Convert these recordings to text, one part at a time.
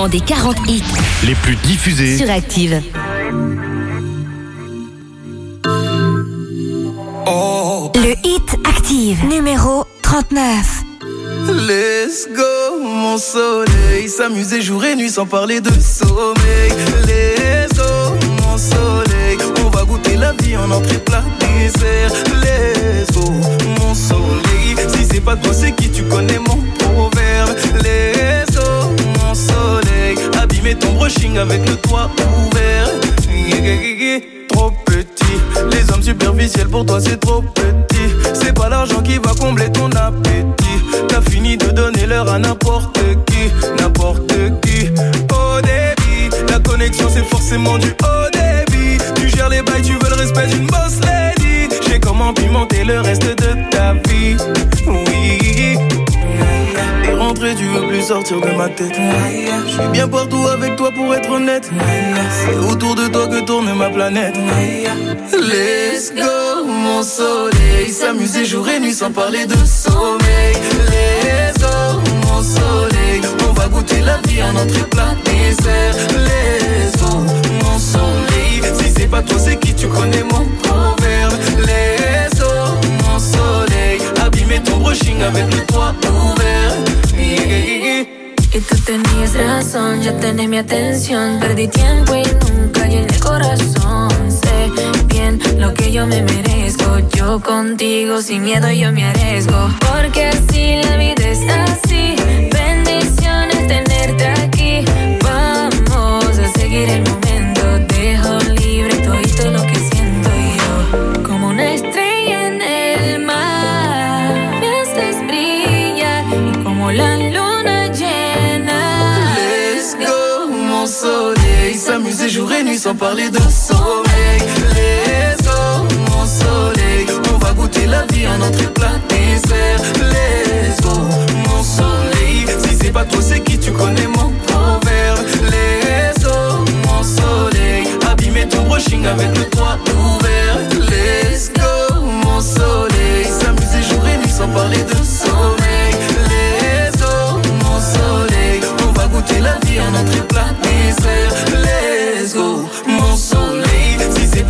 Classement des 40 hits les plus diffusés. sur Active. Le Hit Active, numéro 39. Let's go, mon soleil. S'amuser jour et nuit sans parler de sommeil. Je suis bien partout avec toi pour être honnête. C'est autour de toi que tourne ma planète. Let's go, mon soleil. S'amuser jour et nuit sans parler de sommeil. Let's go, mon soleil. On va goûter la vie en entrée plat. Ya tenés mi atención. Perdí tiempo y nunca llené el corazón. Sé bien lo que yo me merezco. Yo contigo sin miedo yo me arriesgo. Porque así la vida es así. Jour et nuit sans parler de sommeil. Les eaux, mon soleil, on va goûter la vie en entrée plat dessert. Les eaux, mon soleil, si c'est pas toi c'est qui tu connais mon proverbe. Les eaux, mon soleil, abîmer ton brushing avec le toit ouvert. Let's go, mon soleil, s'amuser jour et nuit sans parler de sommeil. Les eaux, mon soleil, on va goûter la vie en entrée plat dessert.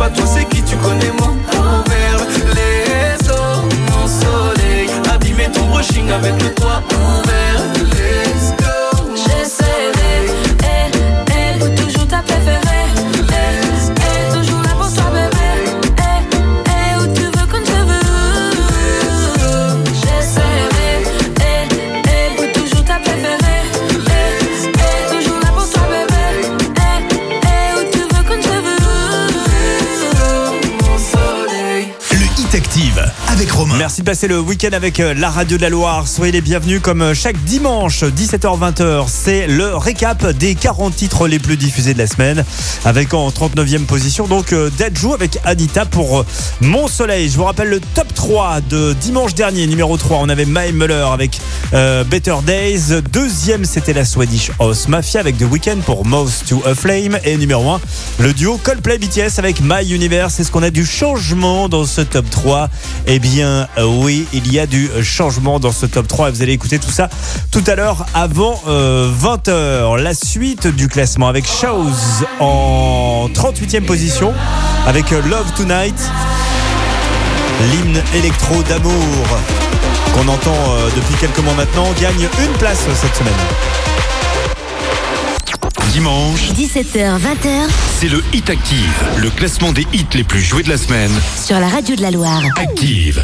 Pas toi c'est qui tu connais mon proverbe. Les eaux, mon soleil, abîmer ton brushing avec le Merci de passer le week-end avec euh, la radio de la Loire. Soyez les bienvenus comme euh, chaque dimanche, 17h-20h. C'est le récap des 40 titres les plus diffusés de la semaine. Avec en 39e position, donc euh, Dajou avec Anita pour Mon Soleil. Je vous rappelle le top 3 de dimanche dernier, numéro 3. On avait Mae Muller avec euh, Better Days. Deuxième, c'était la Swedish House Mafia avec The Weeknd pour Most to a Flame. Et numéro 1, le duo Coldplay BTS avec My Universe. Est-ce qu'on a du changement dans ce top 3 Eh bien, euh, oui, il y a du changement dans ce top 3 et vous allez écouter tout ça tout à l'heure avant 20h. La suite du classement avec Shows en 38e position avec euh, Love Tonight, l'hymne électro d'amour qu'on entend euh, depuis quelques mois maintenant, gagne une place cette semaine. Dimanche, 17h, 20h c'est le Hit Active, le classement des hits les plus joués de la semaine. sur la radio de la Loire. Active.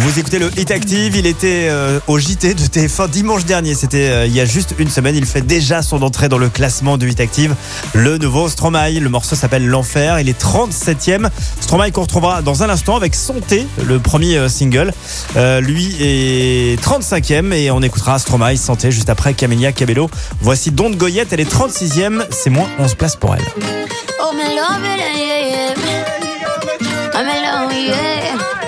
Vous écoutez le Hit Active, il était euh, au JT de TF1 dimanche dernier, c'était euh, il y a juste une semaine, il fait déjà son entrée dans le classement de Hit Active, le nouveau Stromae, le morceau s'appelle L'Enfer, il est 37e, Stromae qu'on retrouvera dans un instant avec Santé, le premier euh, single, lui est 35e et on écoutera Stromae Santé juste après Camélia Cabello, voici Don't Goyette, elle est 36e, c'est moins 11 places pour elle. Oh, me love yeah.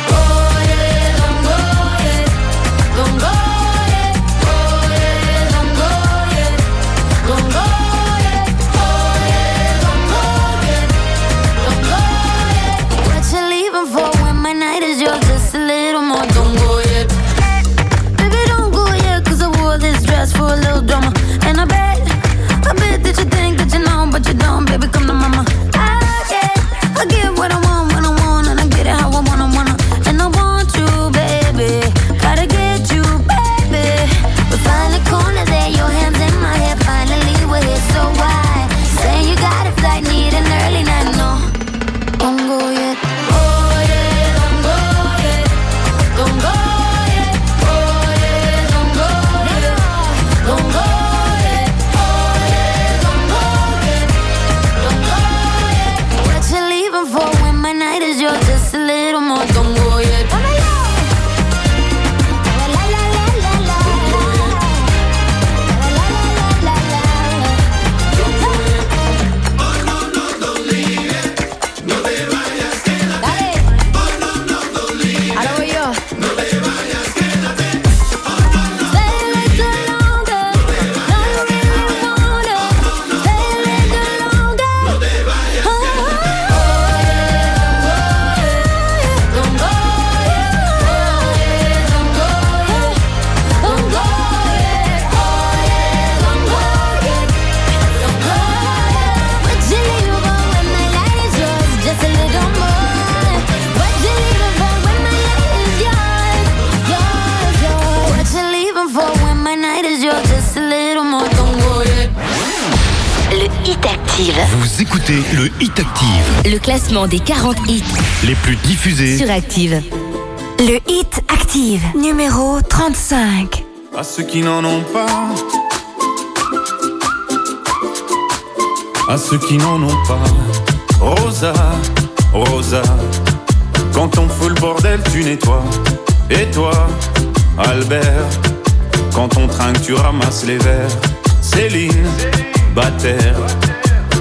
Le Hit Active, Le classement des 40 hits les plus diffusés. sur Active. Le Hit Active, numéro 35. à ceux qui n'en ont pas. À ceux qui n'en ont pas. Rosa, Rosa, quand on fout le bordel, tu nettoies. Et toi, Albert, quand on trinque, tu ramasses les verres. Céline, Bataire,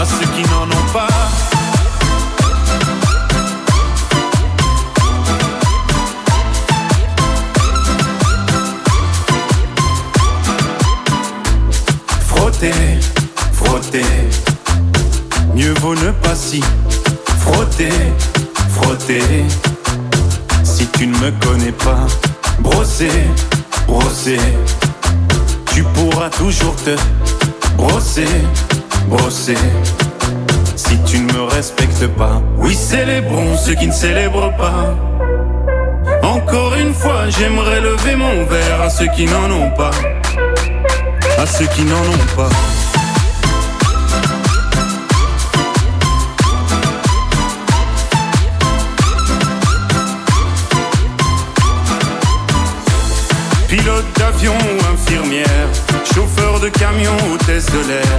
À ceux qui n'en ont pas. Frotter, frotter. Mieux vaut ne pas si frotter, frotter. Si tu ne me connais pas, brosser, brosser. Tu pourras toujours te brosser, brosser. Ceux qui ne célèbrent pas. Encore une fois, j'aimerais lever mon verre à ceux qui n'en ont pas. À ceux qui n'en ont pas. Pilote d'avion ou infirmière, chauffeur de camion, hôtesse de l'air,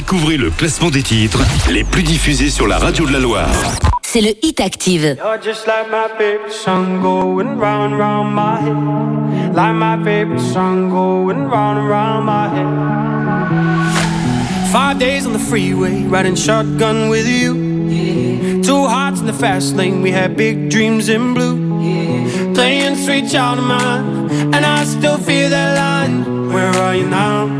Découvrez le classement des titres les plus diffusés sur la radio de la Loire. c'est le Hit Active. You're just like my favorite song going round and round my head. Like my favorite song going round and round my head. Five days on the freeway, riding shotgun with you. Two hearts in the fast lane, we had big dreams in blue. Playing sweet child of mine, and I still feel that line. Where are you now?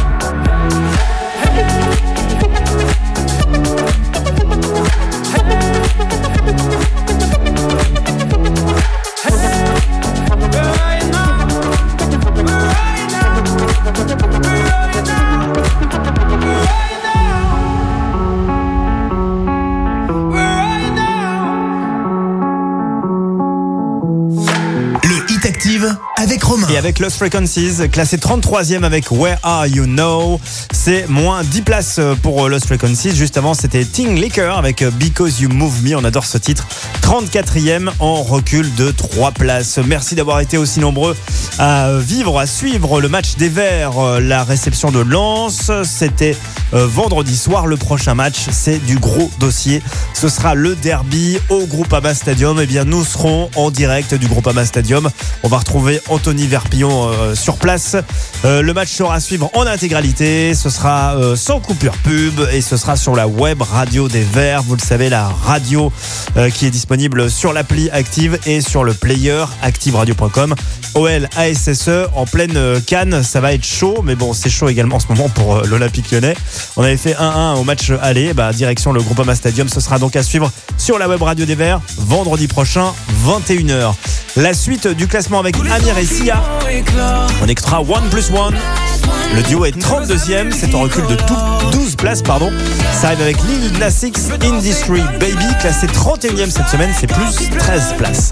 Lost Frequencies, classé 33e avec Where Are You Now C'est moins 10 places pour Lost Frequencies. Juste avant, c'était Ting Liquor avec Because You Move Me. On adore ce titre. 34e en recul de 3 places. Merci d'avoir été aussi nombreux à vivre, à suivre le match des Verts, la réception de Lens. C'était euh, vendredi soir. Le prochain match, c'est du gros dossier. Ce sera le derby au Groupama Stadium. Eh bien, nous serons en direct du Groupama Stadium. On va retrouver Anthony Verpillon euh, sur place. Euh, le match sera à suivre en intégralité. Ce sera euh, sans coupure pub et ce sera sur la web radio des Verts. Vous le savez, la radio euh, qui est disponible sur l'appli Active et sur le player activeradio.com. OL ASSE en pleine euh, canne, ça va être chaud, mais bon, c'est chaud également en ce moment pour euh, l'Olympique lyonnais. On avait fait 1-1 au match aller. Bah, direction le Groupama Stadium. Ce sera donc à suivre sur la web radio des Verts vendredi prochain, 21h. La suite du classement avec Amir et Sia. On extra 1 plus 1. Le duo est 32e, c'est en recul de 12 places. pardon. Ça arrive avec Lil Nas Industry Baby, classé 31e cette semaine, c'est plus 13 places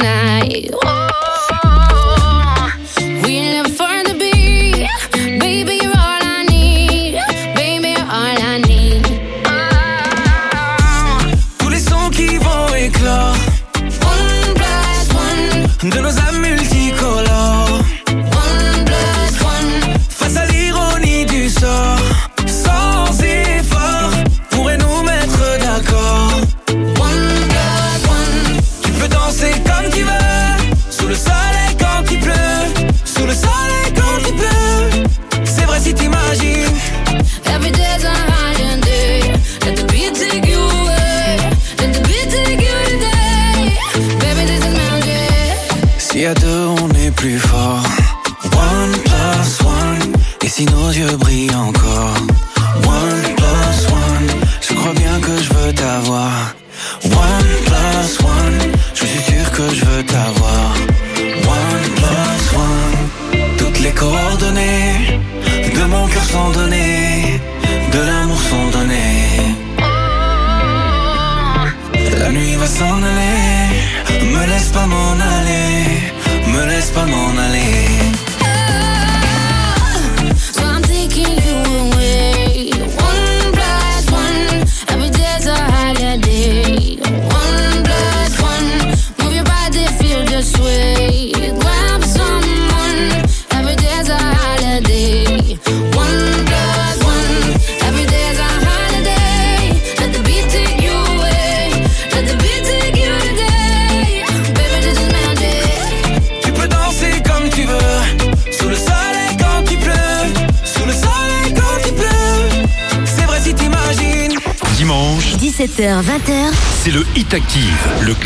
tonight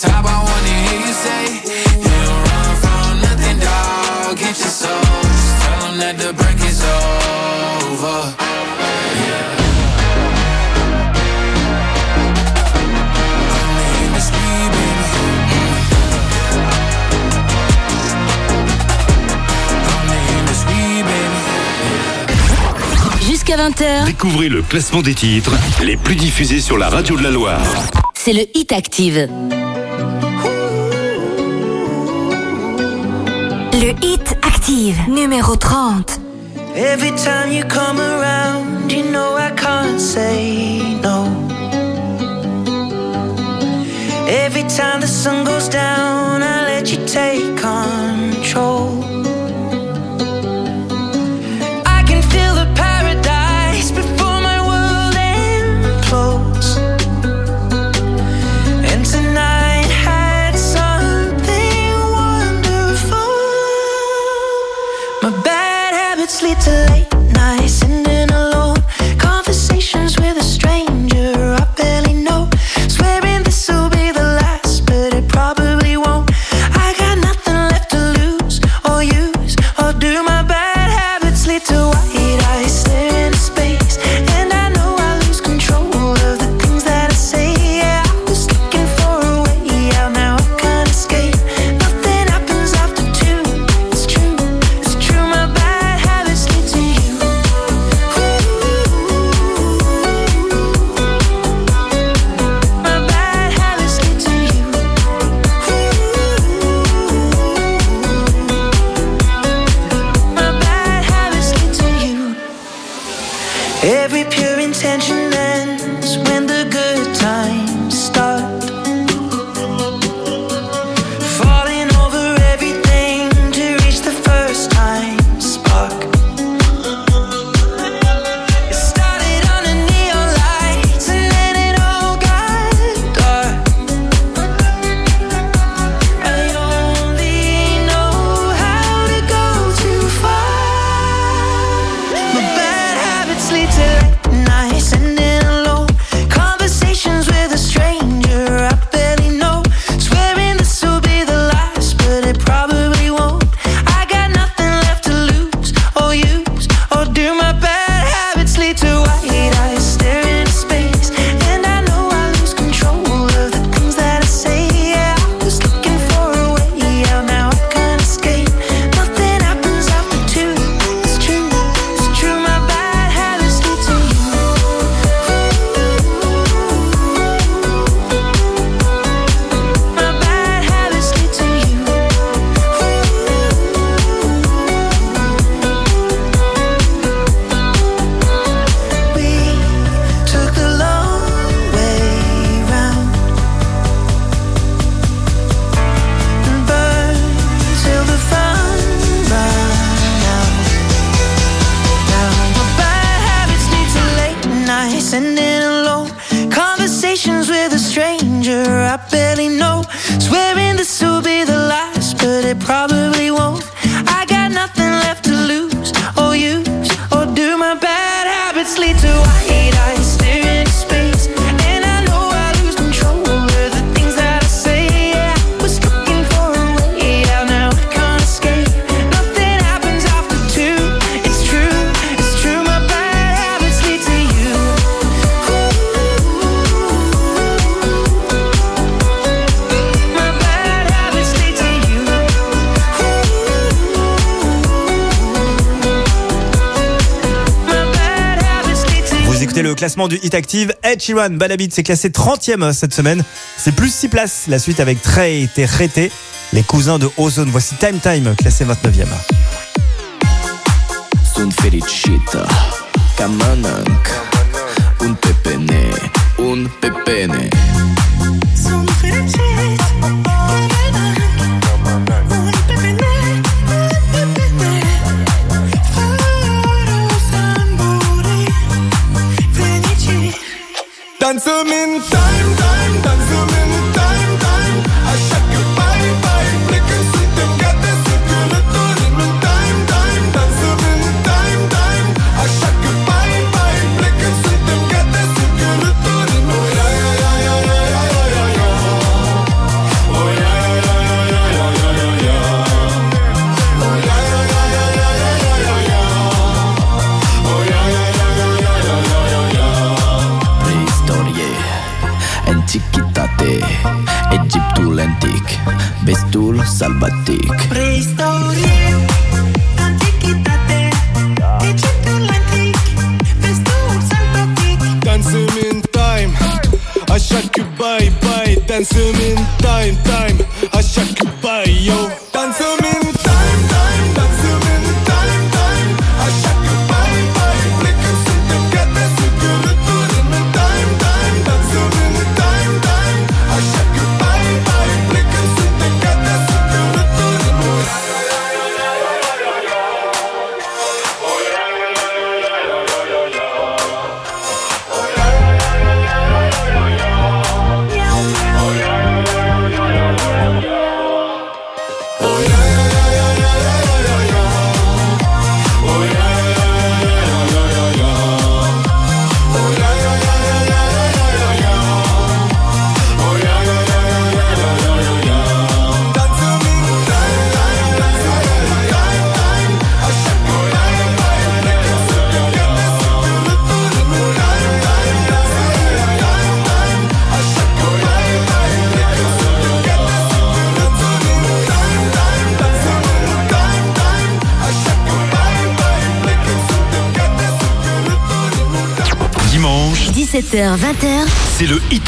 Top, I wanna hear you say, You don't run from nothing, dog. Get your soul, just tell them that the break is over. Only in the speed, baby. Only in the speed, baby. Jusqu'à 20h, Découvrez le classement des titres les plus diffusés sur la radio de la Loire. C'est le Hit Active. Le Hit Active, numéro 30. Every time you come around, you know I can't say no. Every time the sun goes down, I let you take control. Hit Active. Ed Sheeran, Balabit s'est classé 30e euh, cette semaine. C'est plus 6 places. La suite avec Trey et Rété, les cousins de Ozone. Voici Time Time, classé 29e. Un pepene Dick.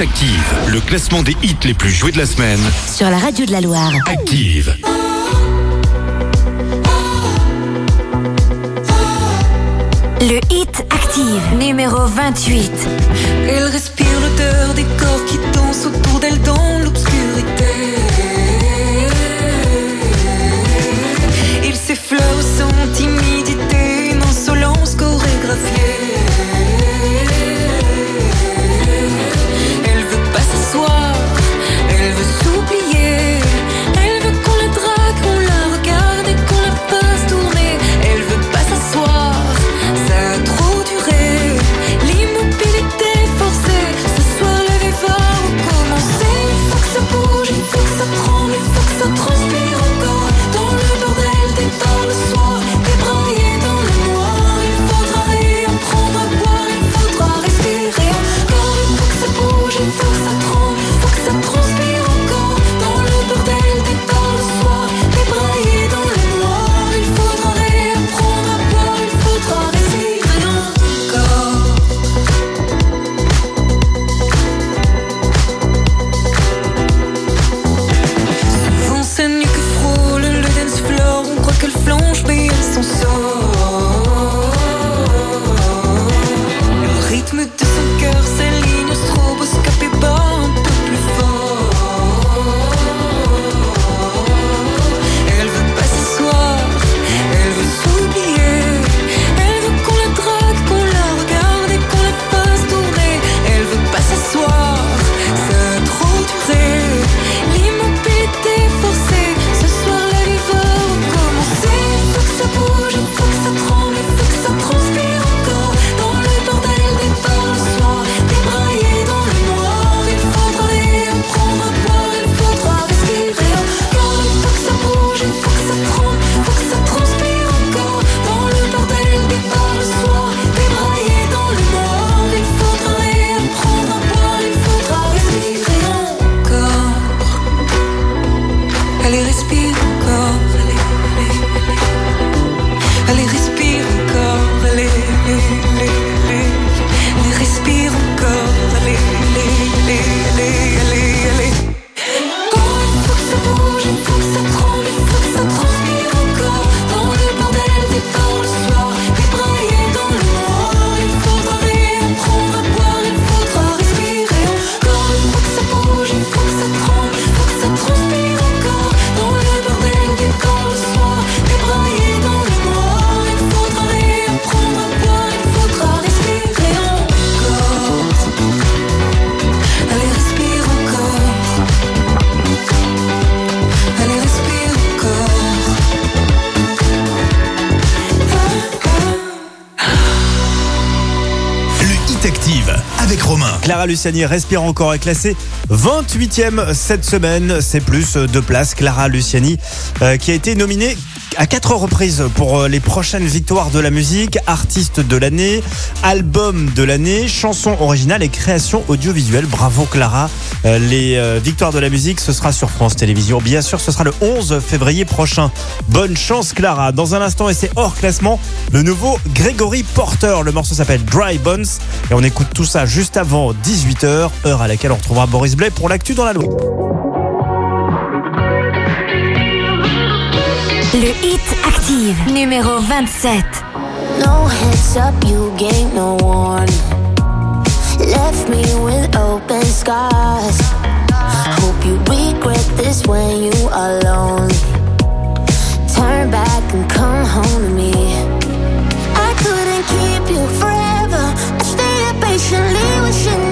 Active, le classement des hits les plus joués de la semaine. Sur la radio de la Loire. Active. Le Hit Active, numéro 28. Elle respire l'odeur des corps qui Clara Luciani respire encore est classée 28e cette semaine. C'est plus de place. Clara Luciani euh, qui a été nominée à quatre reprises pour euh, les prochaines victoires de la musique, artiste de l'année, album de l'année, chanson originale et création audiovisuelle. Bravo Clara. Euh, les victoires de la musique, ce sera sur France Télévisions. Bien sûr, ce sera le 11 février prochain. Bonne chance Clara. Dans un instant, et c'est hors classement, le nouveau Gregory Porter. Le morceau s'appelle Dry Bones. Et on écoute tout ça juste avant 18h, heure à laquelle on retrouvera Boris Blais pour l'actu dans la loi. Le Hit Active, numéro 27. No heads up, you gave no warning. Left me with open scars. Hope you regret this when you are lonely. Turn back and come home to me. I couldn't keep you forever. I stayed patiently wishing you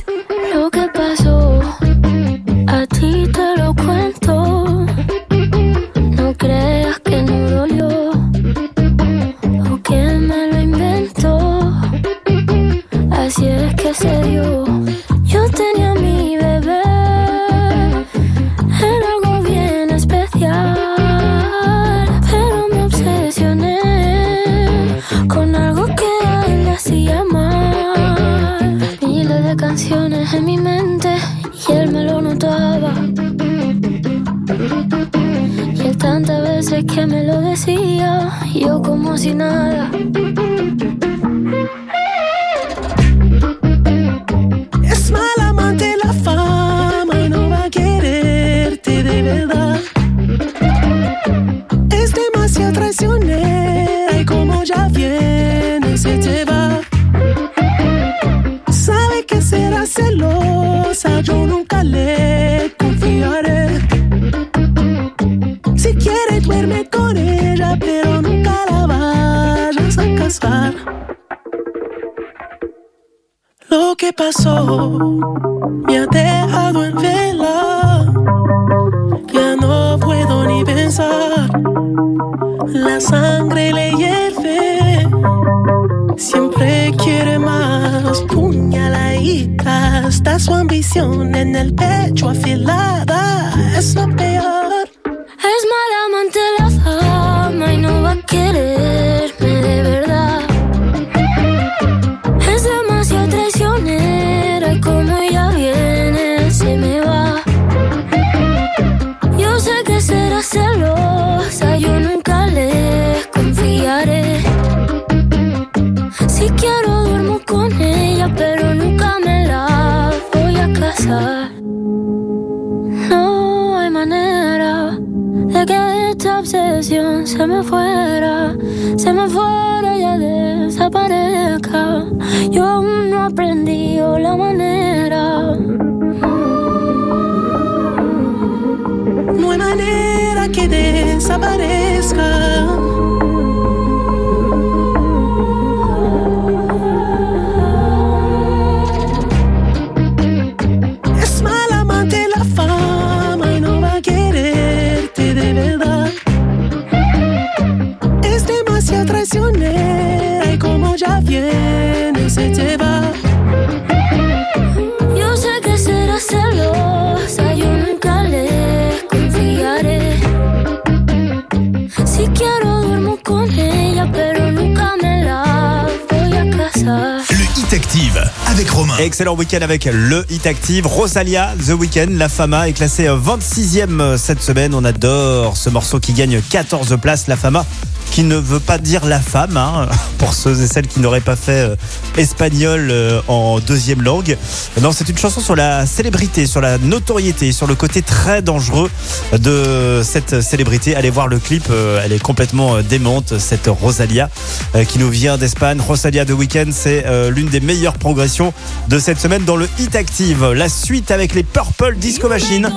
Excellent week-end avec le Hit Active. Rosalia, The Weeknd, La Fama est classée 26e cette semaine. On adore ce morceau qui gagne 14 places. La Fama qui ne veut pas dire la femme, hein, pour ceux et celles qui n'auraient pas fait euh, espagnol euh, en deuxième langue. Non, c'est une chanson sur la célébrité, sur la notoriété, sur le côté très dangereux de cette célébrité. Allez voir le clip, euh, elle est complètement euh, démente, cette Rosalia euh, qui nous vient d'Espagne. Rosalia de Weekend, c'est euh, l'une des meilleures progressions de cette semaine dans le Hit Active. La suite avec les Purple Disco Machine,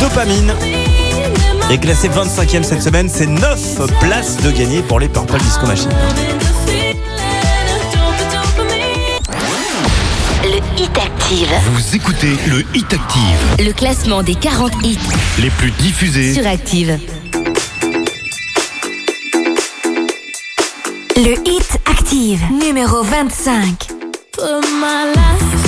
Dopamine. est classé 25e cette semaine, c'est 9 places de gagner pour les Purple Disco Machine. Le Hit Active. Vous écoutez le Hit Active, Le classement des 40 hits les plus diffusés. sur Active. Le Hit Active, numéro 25. Put my life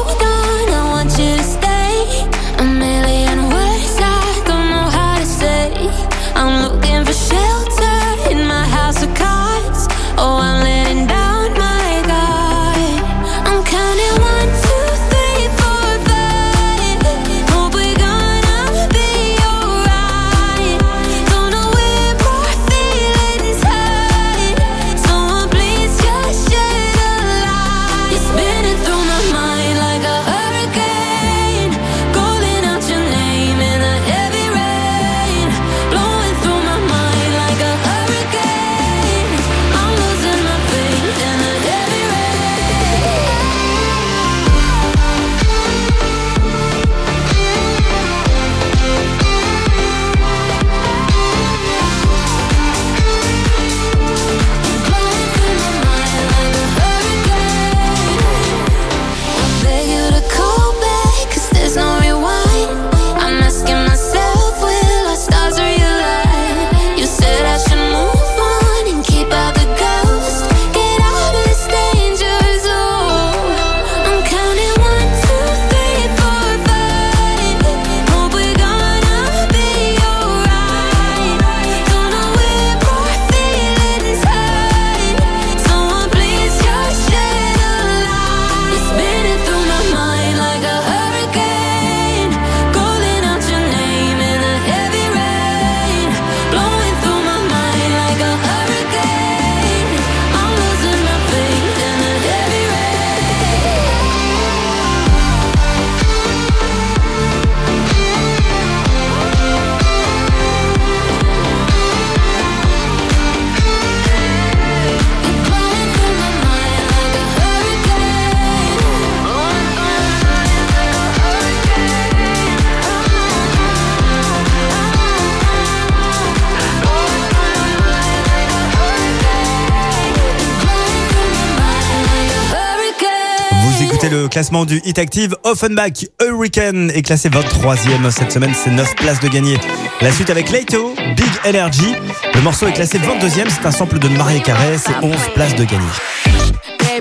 Classement du Hit Active. Offenbach Hurricane est classé 23e cette semaine, c'est 9 places de gagné. La suite avec Leito, Big Energy. Le morceau est classé 22e, c'est un sample de Marie Carré, c'est 11 places de gagné.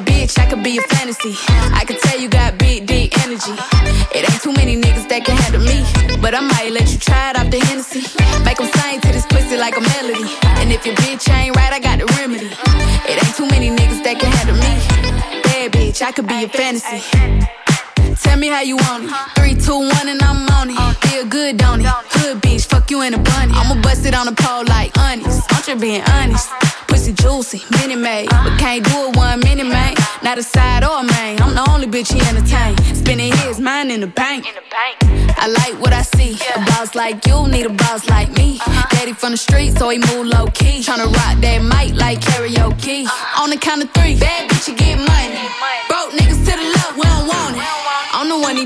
Bitch, I could be a fantasy. I could tell you got big, deep energy. It ain't too many niggas that can handle me. But I might let you try it off the Hennessy. Make them sing to this pussy like a melody. And if your bitch ain't bitch, I could be a fantasy. Tell me how you want it. Three, two, one, and I'm on it. Uh. Feel good, don't it? Hood bitch, fuck you in a bunny. Uh. I'ma bust it on the pole like honest. I'm just being honest. Uh-huh. Pussy juicy, mini made, uh. but can't do it one minute, man. Not a side or a main. I'm the only bitch he entertain. Spending his mind in the bank. I like what I see. A boss like you need a boss like me. Uh-huh. Daddy from the street, so he move low key. Tryna rock that mic like karaoke. Uh-huh. On the count of three, bad bitch, you get money.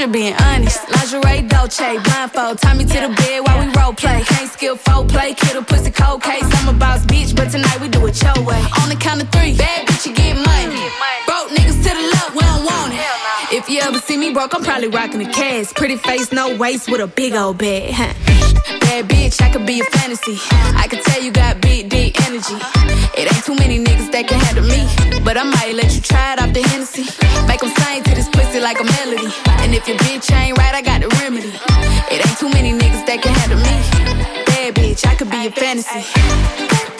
just being honest. Lingerie, Dolce, blindfold. Tie me to the bed while we role play. Can't skill folk play. Kid a pussy cold case. You ever see me broke, I'm probably rocking a cast. Pretty face, no waist, with a big old bag. Huh. Bad bitch, I could be a fantasy. I could tell you got big, deep energy. It ain't too many niggas that can handle me. But I might let you try it off the Hennessy. Make them sing to this pussy like a melody. And if your bitch ain't right, I got the remedy. It ain't too many niggas that can handle me. Bad bitch, I could be a fantasy.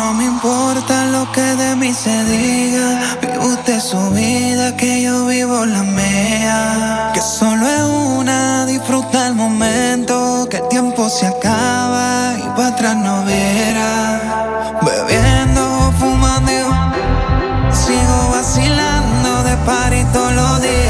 No me importa lo que de mí se diga. Vive usted su vida, que yo vivo la mía. Que solo es una, disfruta el momento. Que el tiempo se acaba y para atrás no verá. Bebiendo, fumando, sigo vacilando de party todos los días.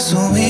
So we.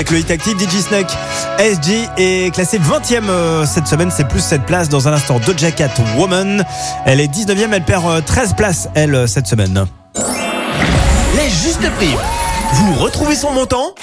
Avec le Hit Active, DJ Snake. SG est classé 20e euh, cette semaine, c'est plus cette place dans un instant. Doja Cat Woman, elle est 19e, elle perd euh, 13 places elle euh, cette semaine. La juste prime. Vous retrouvez son montant?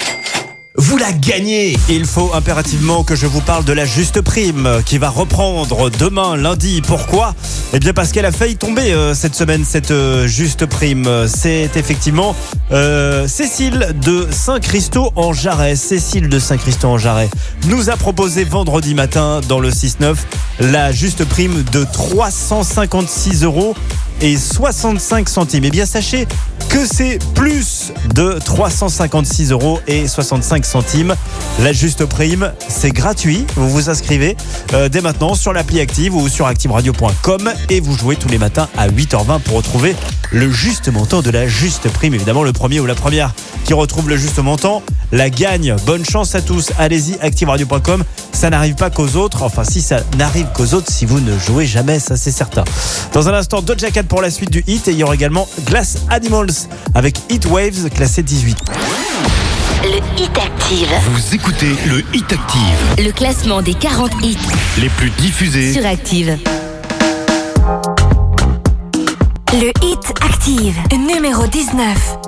Vous la gagnez Il faut impérativement que je vous parle de la juste prime qui va reprendre demain lundi. Pourquoi? Eh bien parce qu'elle a failli tomber euh, cette semaine cette euh, juste prime. C'est effectivement euh, Cécile de Saint-Christo en Jarret. Cécile de Saint-Christo en Jarret nous a proposé vendredi matin dans le 6-9 la juste prime de 356 euros et 65 centimes. Eh bien, sachez que c'est plus de 356 euros et 65 centimes. La juste prime, c'est gratuit. Vous vous inscrivez euh, dès maintenant sur l'appli Active ou sur activeradio.com et vous jouez tous les matins à 8h20 pour retrouver le juste montant de la juste prime. Évidemment, le premier ou la première qui retrouve le juste montant la gagne. Bonne chance à tous. Allez-y, activeradio.com. Ça n'arrive pas qu'aux autres. Enfin, si ça n'arrive qu'aux autres, si vous ne jouez jamais, ça c'est certain. Dans un instant, Doja Cat pour la suite du hit. Et il y aura également Glass Animals avec Hit Waves classé 18. Le Hit Active. Vous écoutez le Hit Active. Le classement des 40 hits les plus diffusés sur Active. Le Hit Active, numéro 19.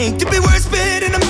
what it's like to be worse fit in a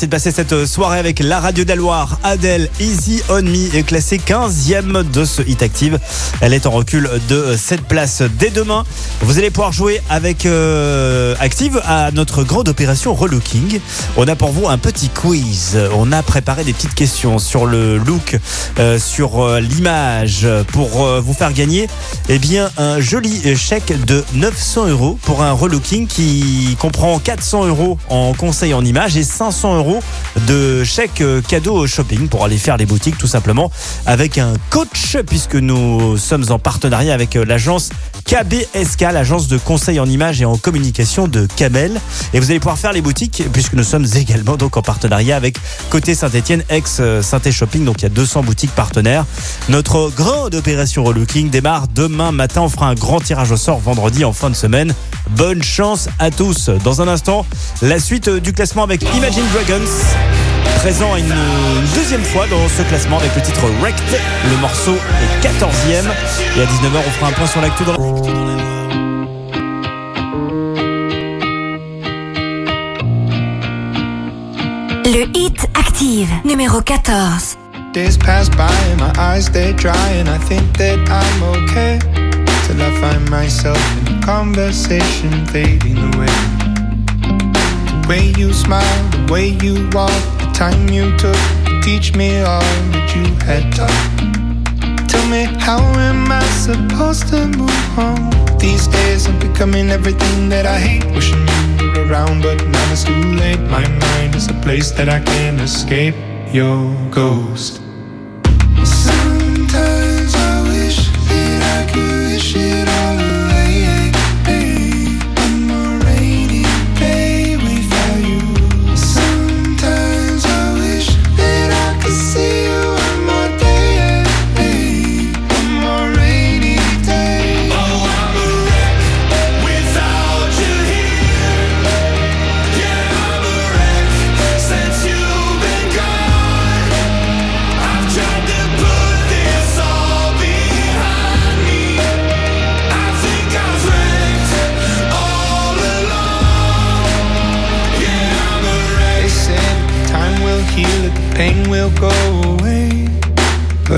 Merci de passer cette soirée avec la radio de la Loire. Adèle, Easy on Me est classée 15e de ce Hit Active. Elle est en recul de 7 places dès demain. Vous allez pouvoir jouer avec euh, Active à notre grande opération relooking. On a pour vous un petit quiz. On a préparé des petites questions sur le look, euh, sur euh, l'image pour vous faire gagner eh bien, un joli chèque de 900 euros pour un relooking qui comprend 400 euros en conseil en image et 500 euros de chèque cadeau shopping pour aller faire les boutiques tout simplement avec un coach puisque nous sommes en partenariat avec l'agence KBSK, l'agence de conseil en image et en communication de Camel. Et vous allez pouvoir faire les boutiques puisque nous sommes également donc en partenariat avec Côté Saint-Etienne, ex Synthé Shopping. Donc il y a 200 boutiques partenaires. Notre grande opération relooking démarre demain matin. On fera un grand tirage au sort vendredi en fin de semaine. Bonne chance à tous. Dans un instant, la suite euh, du classement avec Imagine Dragons. Présent une deuxième fois dans ce classement avec le titre Wrecked. Le morceau est 14e. Et à 19h, on fera un point sur l'actu dans la... Le Hit Active, numéro 14. Days pass by and my eyes they dry and I think that I'm okay till I find myself in a conversation fading away. The way you smile, the way you walk, time you took to teach me all that you had taught. Tell me how am I supposed to move on? These days I'm becoming everything that I hate. Wishing you were around, but now it's too late. My mind is a place that I can't escape. Your ghost.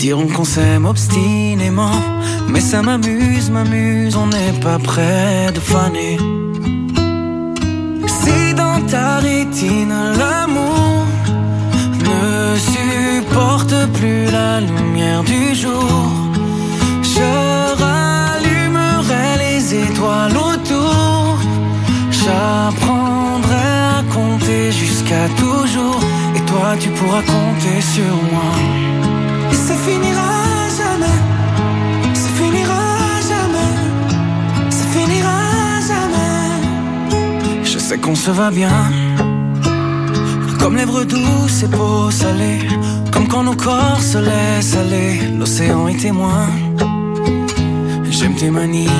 diront qu'on s'aime obstinément. Mais ça m'amuse, m'amuse, on n'est pas près de faner. Si dans ta rétine l'amour ne supporte plus la lumière du jour, je rallumerai les étoiles autour. J'apprendrai à compter jusqu'à toujours. Et toi, tu pourras compter sur moi. Finira jamais. Ça finira jamais. Ça finira jamais. Je sais qu'on se va bien. Comme lèvres douces et peau salée. Comme quand nos corps se laissent aller. L'océan est témoin. J'aime tes manies,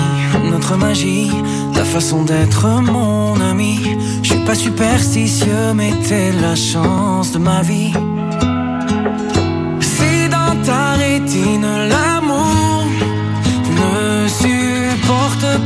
notre magie, ta façon d'être mon ami. Je suis pas superstitieux, mais t'es la chance de ma vie.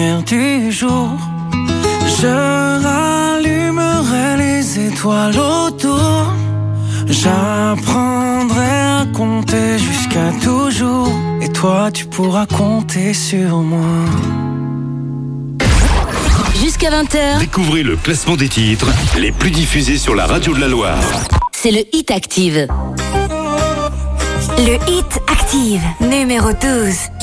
Lumière du jour, je rallumerai les étoiles autour. J'apprendrai à compter jusqu'à toujours. Et toi, tu pourras compter sur moi. Jusqu'à 20h, Découvrez le classement des titres les plus diffusés sur la radio de la Loire. c'est le Hit Active. Le Hit Active, numéro 12.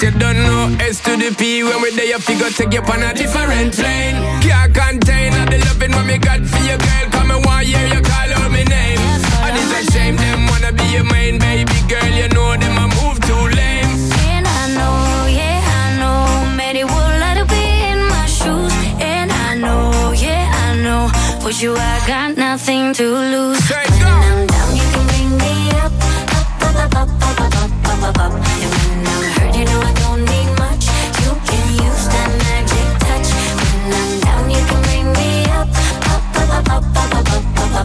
But you don't know S to the P when we're there, you figure take you on a different plane. Can't contain all the loving what me got for you, girl. Come and one year you call out my name. And it's a shame them wanna be your main baby girl. You know them a move too lame. And I know, yeah, I know, Many would like to be in my shoes. And I know, yeah, I know, with you I got nothing to lose. When I'm down, you can bring me up, up, up, up, up, up, up, up, up, up. And when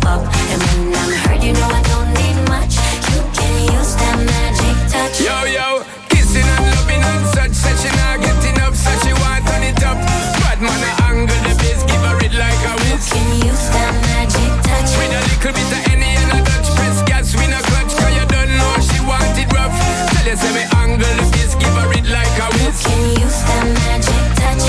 up, up, up, up. And when I'm hurt, you know I don't need much. You can use that magic touch. Yo, yo, kissing and loving and such. Said she not get enough, so she want turn it up. Bad man, a angle the bass, give her it like a whiz. Can use that magic touch. With a little bit of any and a Dutch press gas, we no clutch, cause you don't know she want it rough. Tell you, say me angle the bass, give her it like a whiz. Can use that magic touch.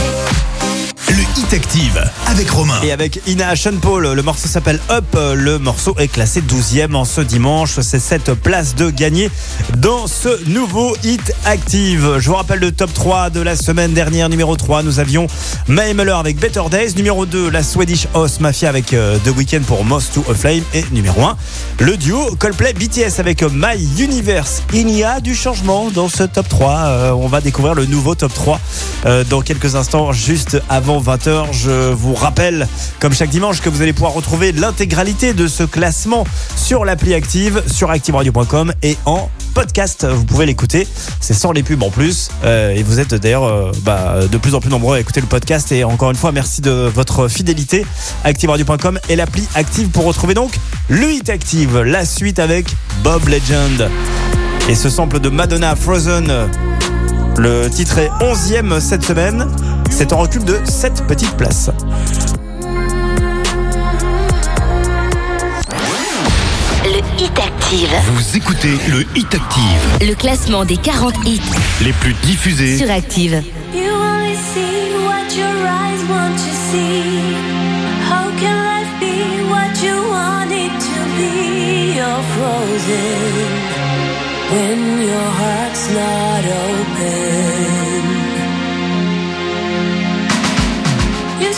Le Hit Active avec Romain. Et avec Ina Sean Paul, le morceau s'appelle Up. Le morceau est classé 12e en ce dimanche. C'est cette place de gagner dans ce nouveau Hit Active. Je vous rappelle le top 3 de la semaine dernière. Numéro 3, nous avions Mae Muller avec Better Days. Numéro 2, la Swedish House Mafia avec euh, The Weeknd pour Most to a Flame. Et numéro 1, le duo Coldplay BTS avec My Universe. Il y a du changement dans ce top 3. Euh, on va découvrir le nouveau top 3 euh, dans quelques instants, juste avant 20h. Je vous rappelle, comme chaque dimanche, que vous allez pouvoir retrouver l'intégralité de ce classement sur l'appli Active, sur activeradio.com et en podcast. Vous pouvez l'écouter. C'est sans les pubs en plus. Euh, et vous êtes d'ailleurs euh, bah, de plus en plus nombreux à écouter le podcast. Et encore une fois, merci de votre fidélité. ActiveRadio.com et l'appli Active pour retrouver donc le Active. La suite avec Bob Legend. Et ce sample de Madonna Frozen. Le titre est 11e cette semaine. C'est en recul de 7 petites places. Le Hit Active. Vous écoutez le Hit Active, Le classement des 40 hits les plus diffusés sur Active. You only see what your eyes want to see. How can life be what you want it to be? You're frozen when your heart's not open.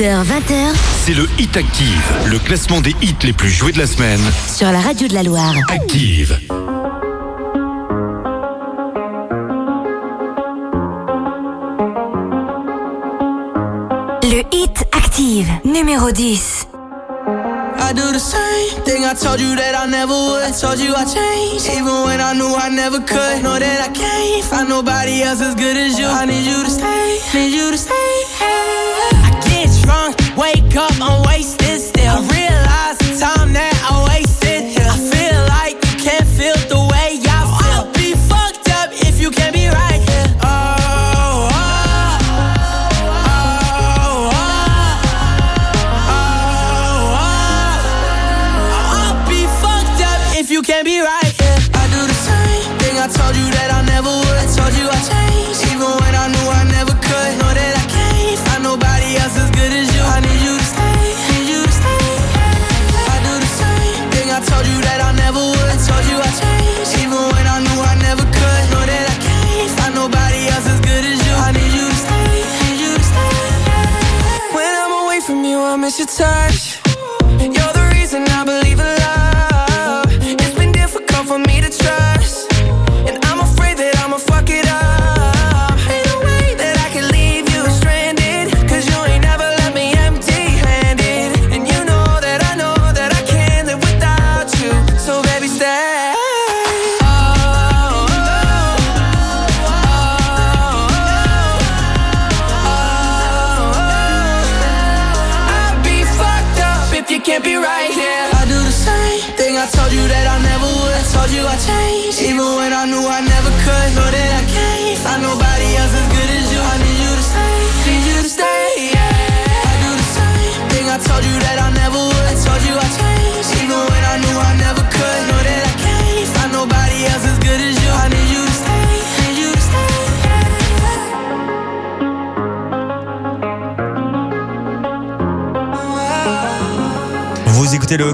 18h, 20h. C'est le Hit Active, le classement des hits les plus joués de la semaine. Sur la radio de la Loire. Active. Le Hit Active, numéro 10. I do the same thing I told you that I never would. I told you I changed, even when I knew I never could. Know that I can't find nobody else as good as you. I need you to stay, need you to stay. cup, I'm wasted.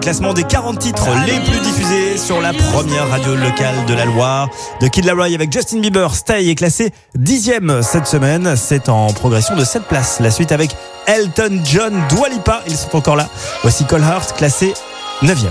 classement des 40 titres les plus diffusés sur la première radio locale de la Loire. De Kid Laroi avec Justin Bieber, Stay est classé dixième cette semaine. C'est en progression de 7 places. La suite avec Elton John, Dwalipa, ils sont encore là. Voici Colhart classé neuvième.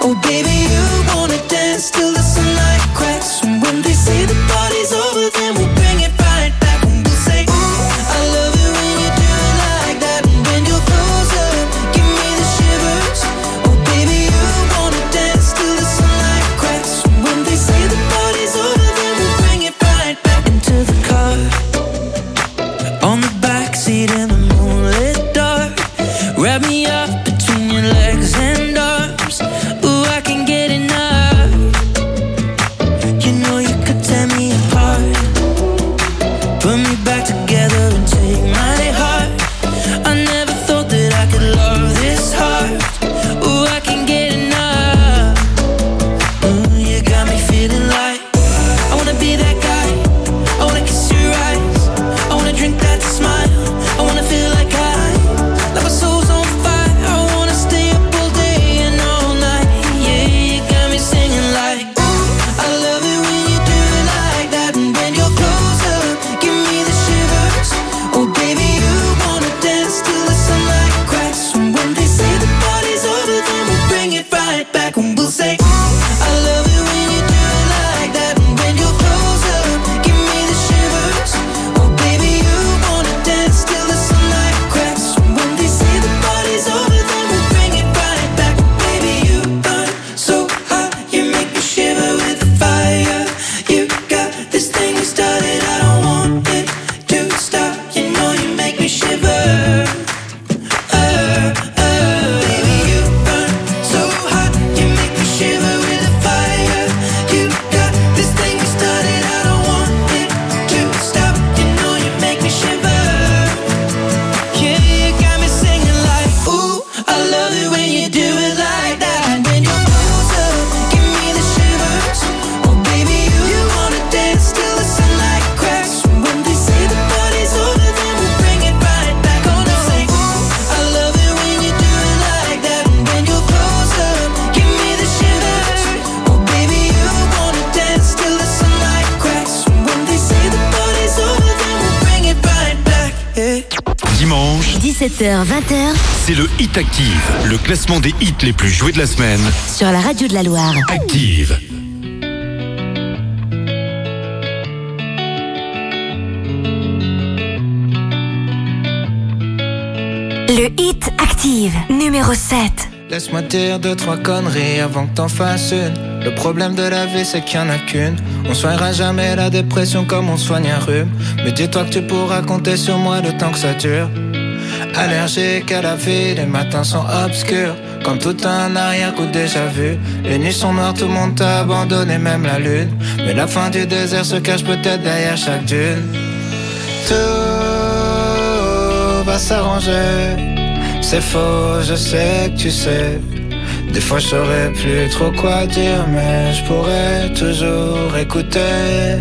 Oh, baby, des hits les plus joués de la semaine. Sur la radio de la Loire. Active. Le hit active, numéro 7. Laisse-moi dire deux, trois conneries avant que t'en fasses une. Le problème de la vie, c'est qu'il n'y en a qu'une. On soignera jamais la dépression comme on soigne un rhume. Mais dis-toi que tu pourras compter sur moi le temps que ça dure. Allergique à la vie, les matins sont obscurs. Comme tout un arrière-coup déjà vu. Les nuits sont noires, tout le monde t'a abandonné, même la lune. Mais la fin du désert se cache peut-être derrière chaque dune. Tout va s'arranger. C'est faux, je sais que tu sais. Des fois je saurais plus trop quoi dire Mais je pourrais toujours écouter.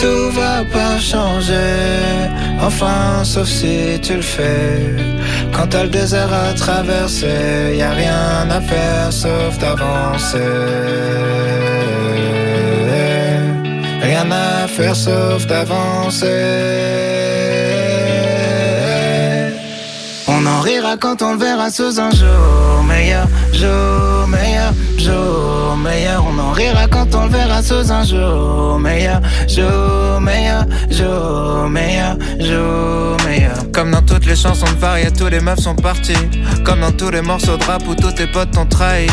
Tout va pas changer. Enfin sauf si tu le fais. Quand t'as le désert à traverser, y a rien à faire sauf d'avancer. Rien à faire sauf d'avancer. On en rira quand on le verra sous un jour meilleur, jour meilleur meilleur. On en rira quand on le verra sous un jour meilleur, jour meilleur, jour meilleur, jour meilleur. Comme dans toutes les chansons de Varia, tous les meufs sont partis. Comme dans tous les morceaux de rap où tous tes potes t'ont trahi.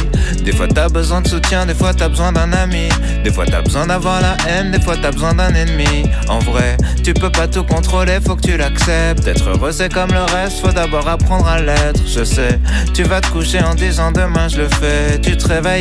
Des fois t'as besoin de soutien, des fois t'as besoin d'un ami. Des fois t'as besoin d'avoir la haine, des fois t'as besoin d'un ennemi. En vrai, tu peux pas tout contrôler, faut que tu l'acceptes. Être heureux c'est comme le reste, faut d'abord apprendre à l'être. Je sais, tu vas te coucher en disant demain je le fais. Tu te réveilles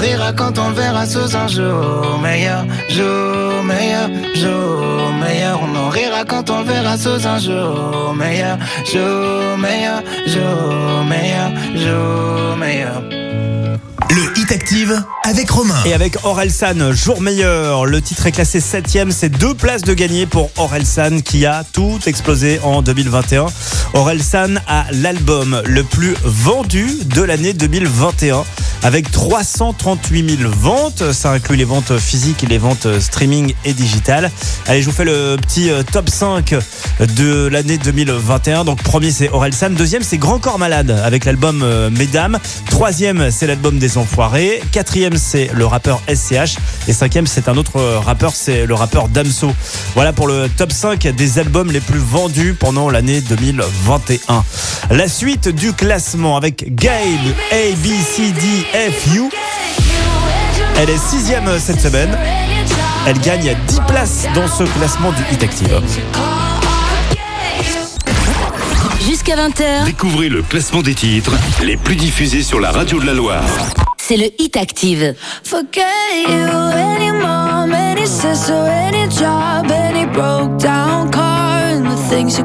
Rira quand on le verra sous un jour meilleur, jour meilleur, jour meilleur. On en rira quand on le verra sous un jour meilleur, jour meilleur, jour meilleur, jour meilleur. Le Hit Active avec Romain. Et avec Orelsan, jour meilleur. Le titre est classé 7ème. C'est deux places de gagné pour Orelsan qui a tout explosé en 2021. Orelsan a l'album le plus vendu de l'année 2021 avec 338 000 ventes. Ça inclut les ventes physiques et les ventes streaming et digitales. Allez, je vous fais le petit euh, top 5 de l'année 2021. Donc, premier, c'est Orelsan. Deuxième, c'est Grand Corps Malade avec l'album euh, Mesdames. Troisième, c'est l'album des Enfoirés. Quatrième, c'est le rappeur SCH. Et cinquième, c'est un autre euh, rappeur, c'est le rappeur Damso. Voilà pour le top 5 des albums les plus vendus pendant l'année 2021. La suite du classement avec Gabe A, B, C, D, F, U. Elle est sixième cette semaine. Elle gagne 10 places dans ce classement du Hit Active. Jusqu'à 20h, Découvrez le classement des titres les plus diffusés sur la radio de la Loire. C'est le Hit Active. Forget you, any mom, any sister, any job, any broke down car, and the things you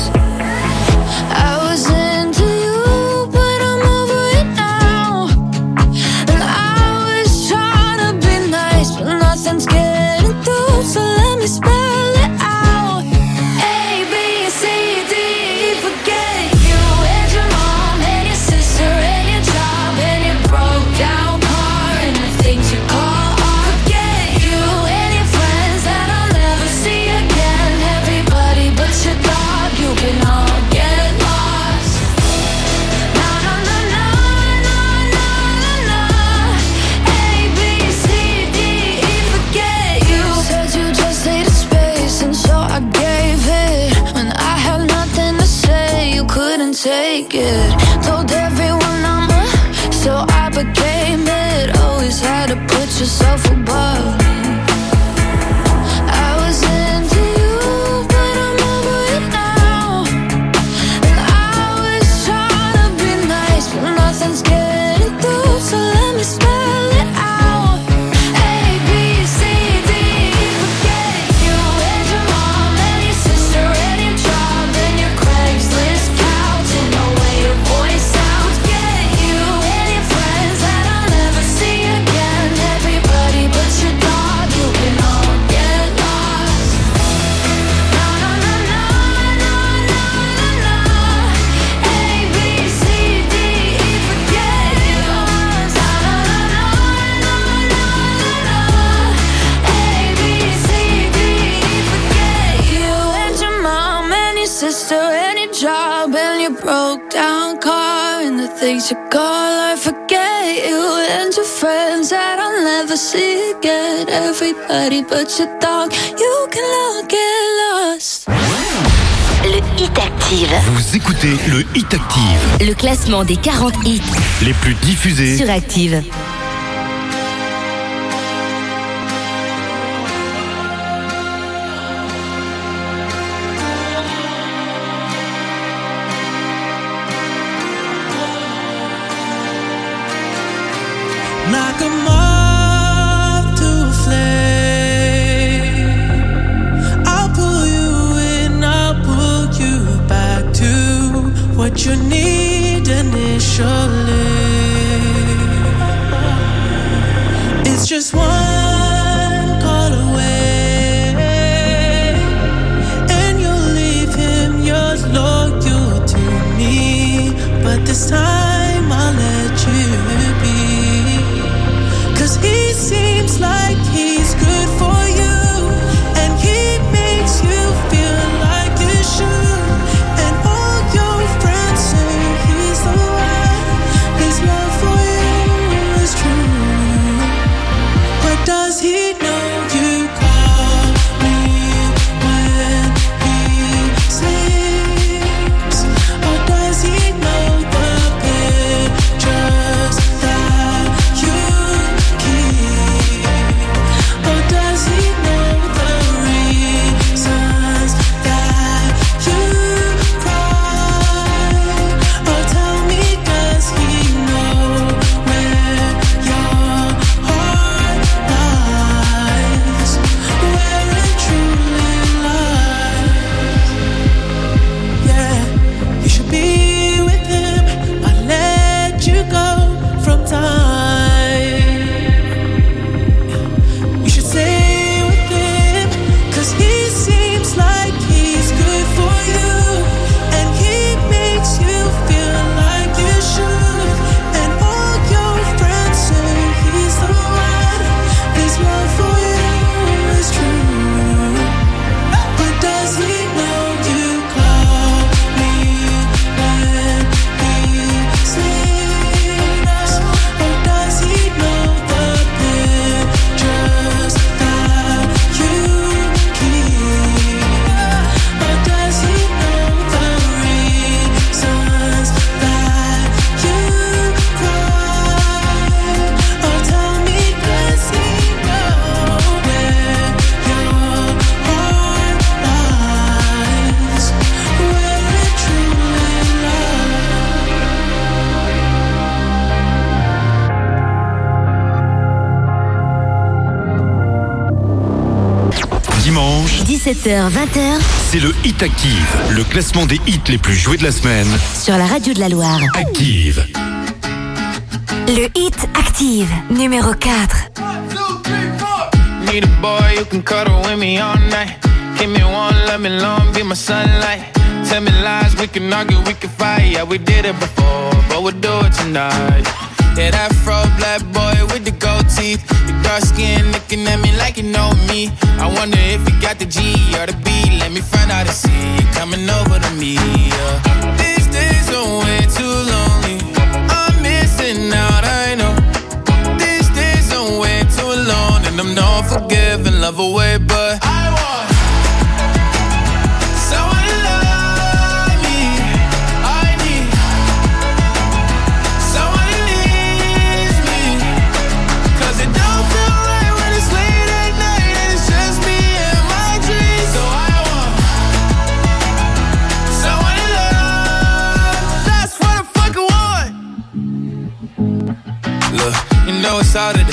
this. Days you call, I forget you and your friends that I'll never see again. Everybody but your dog, you can all get lost. Le Hit Active. Vous écoutez le Hit Active, Le classement des 40 hits les plus diffusés. sur Active. 18h-20h, c'est le Hit Active, le classement des hits les plus joués de la semaine. Sur la radio de la Loire. Active. Le Hit Active, numéro 4. One, two, three, four. Need a boy who can cuddle with me all night. Give me one, let me long, be my sunlight. Tell me lies, we can argue, we can fight. Yeah, we did it before, but we'll do it tonight. Yeah, that fro black boy with the gold teeth. Your dark skin looking at me like you know me. I wonder if you got the G or the B. Let me find out and see you coming over to me. Yeah. These days are way too lonely. I'm missing out, I know. These days are way too alone, and I'm not forgiving, love away, but I want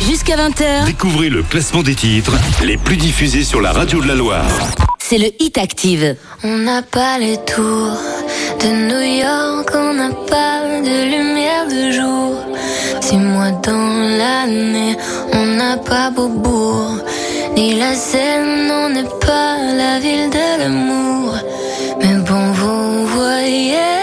Jusqu'à 20h, Découvrez le classement des titres les plus diffusés sur la radio de la Loire. c'est le Hit Active. On n'a pas les tours de New York, on n'a pas de lumière de jour. Six mois dans l'année, on n'a pas Beaubourg, ni la Seine, on n'est pas la ville de l'amour. Mais bon, vous voyez.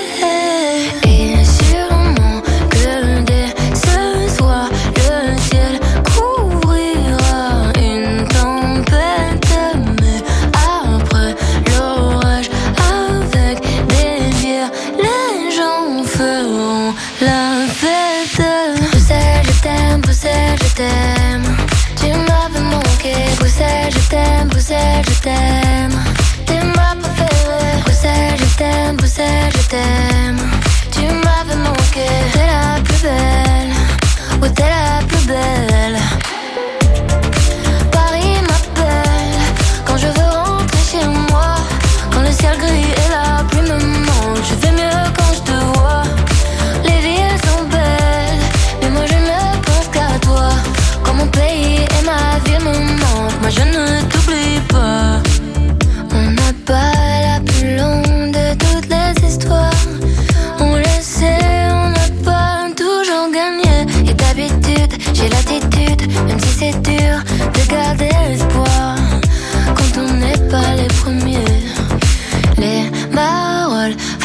T'aime,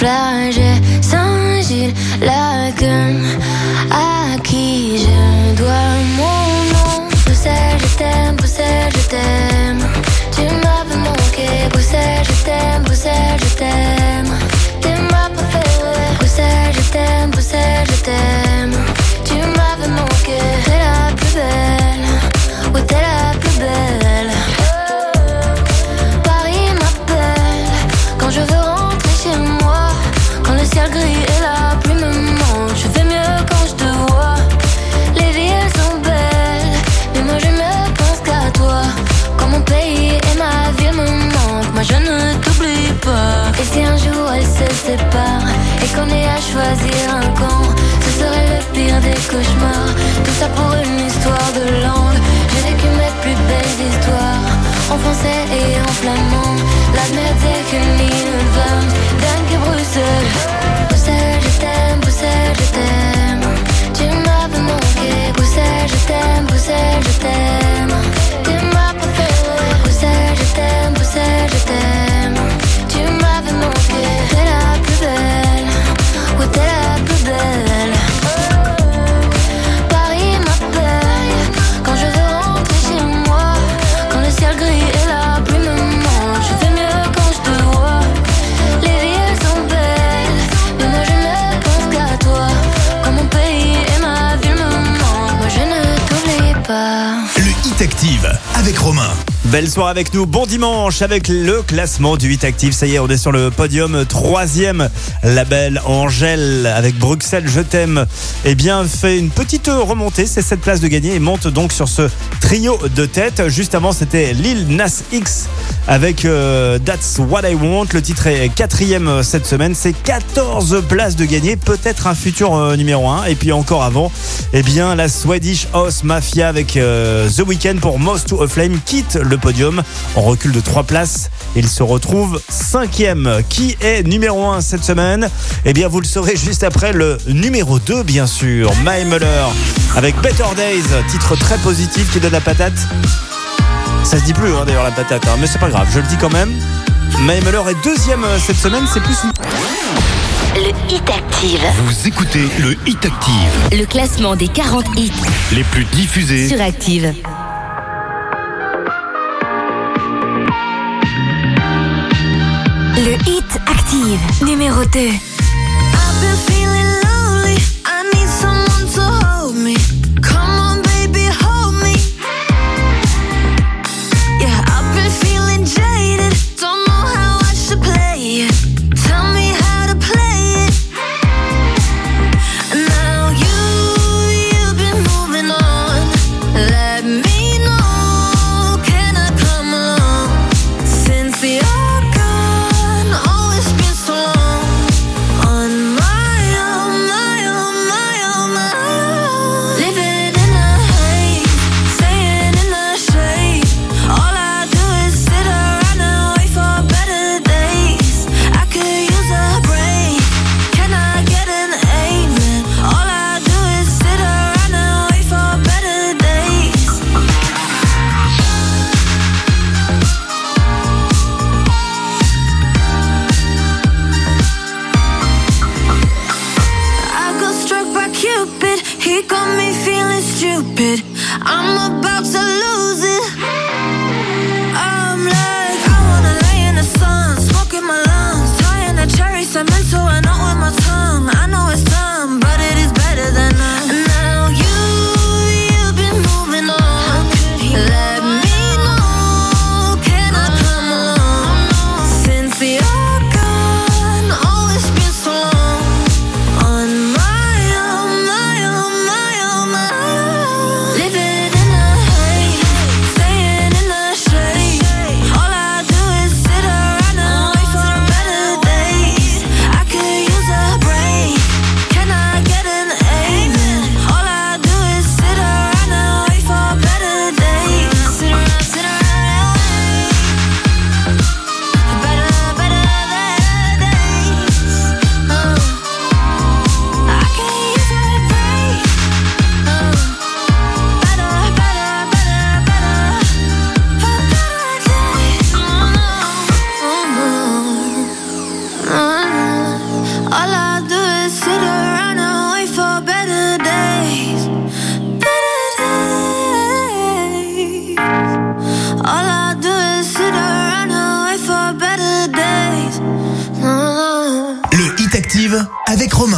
flagey, Saint-Gilles, la gueule, à qui je dois mon Et si un jour elles se séparent et qu'on ait à choisir un camp, ce serait le pire des cauchemars. Tout ça pour une histoire de langue. J'ai vécu mes plus belles histoires en français et en flamand. Belle soirée avec nous, bon dimanche avec le classement du 8 actif. Ça y est, on est sur le podium troisième. La belle Angèle avec Bruxelles, je t'aime. Eh bien, fait une petite remontée, c'est cette place de gagner et monte donc sur ce trio de tête. Juste avant, c'était Lil Nas X avec euh, That's What I Want. Le titre est quatrième cette semaine. C'est 14 places de gagner, peut-être un futur euh, numéro 1. Et puis encore avant, eh bien, la Swedish House Mafia avec euh, The Weeknd pour Most to a Flame quitte le podium. On recule de 3 places. Il se retrouve cinquième. Qui est numéro 1 cette semaine? Eh bien, vous le saurez juste après le numéro 2, bien sûr. My Muller avec Better Days, titre très positif qui donne la patate. Ça se dit plus hein, d'ailleurs la patate, hein, mais c'est pas grave, je le dis quand même. May Muller est deuxième euh, cette semaine, c'est plus une... Le Hit Active. Vous écoutez le Hit Active, Le classement des 40 hits les plus diffusés. sur Active. Le Hit Active, numéro 2.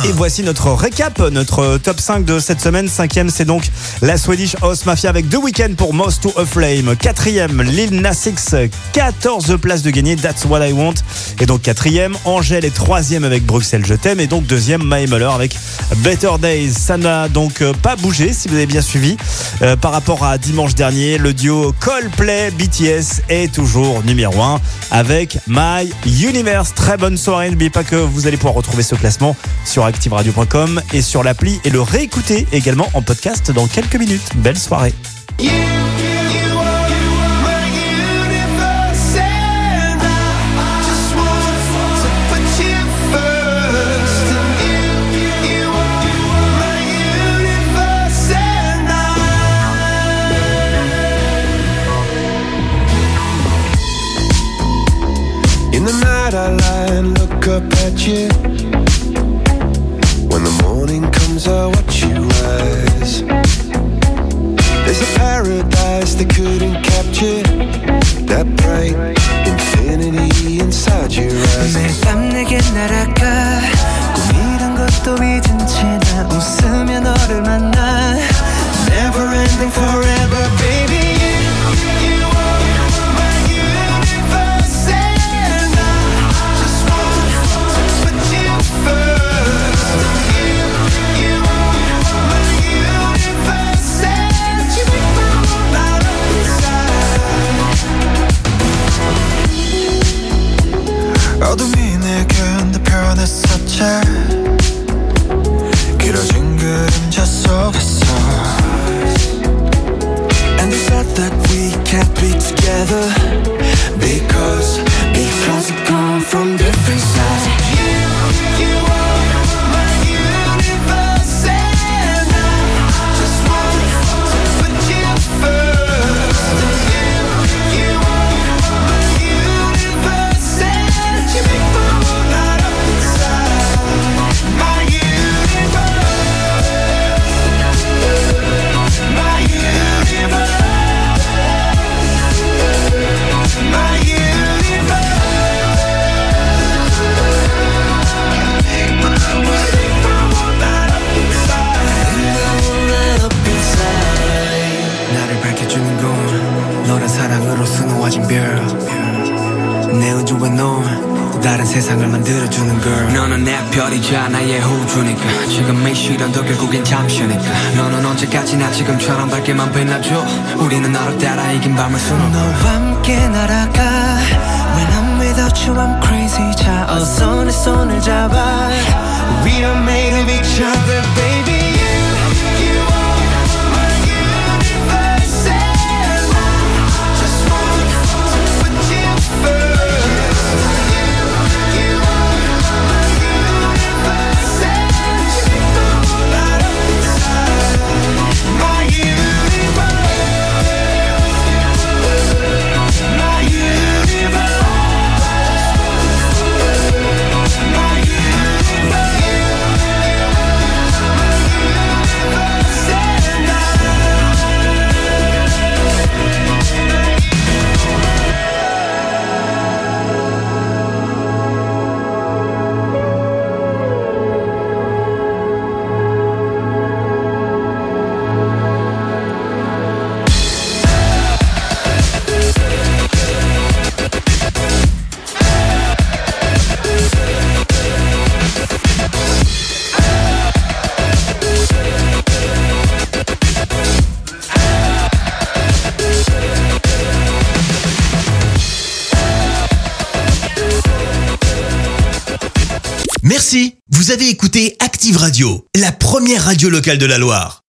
Et voici notre récap, notre top 5 de cette semaine. Cinquième, c'est donc la Swedish House Mafia avec deux week-ends pour Most to a Flame. Quatrième, Lil Nas X, 14 places de gagner, That's What I Want. Et donc quatrième, Angèle est troisième avec Bruxelles, je t'aime. Et donc deuxième, Mae Muller avec Better Days. Ça n'a donc euh, pas bougé, si vous avez bien suivi. Euh, par rapport à dimanche dernier, le duo Coldplay BTS est toujours numéro 1 avec My Universe. Très bonne soirée. N'oubliez pas que vous allez pouvoir retrouver ce classement sur activeradio.com et sur l'appli et le réécouter également en podcast dans quelques minutes. Belle soirée. radio locale de la Loire.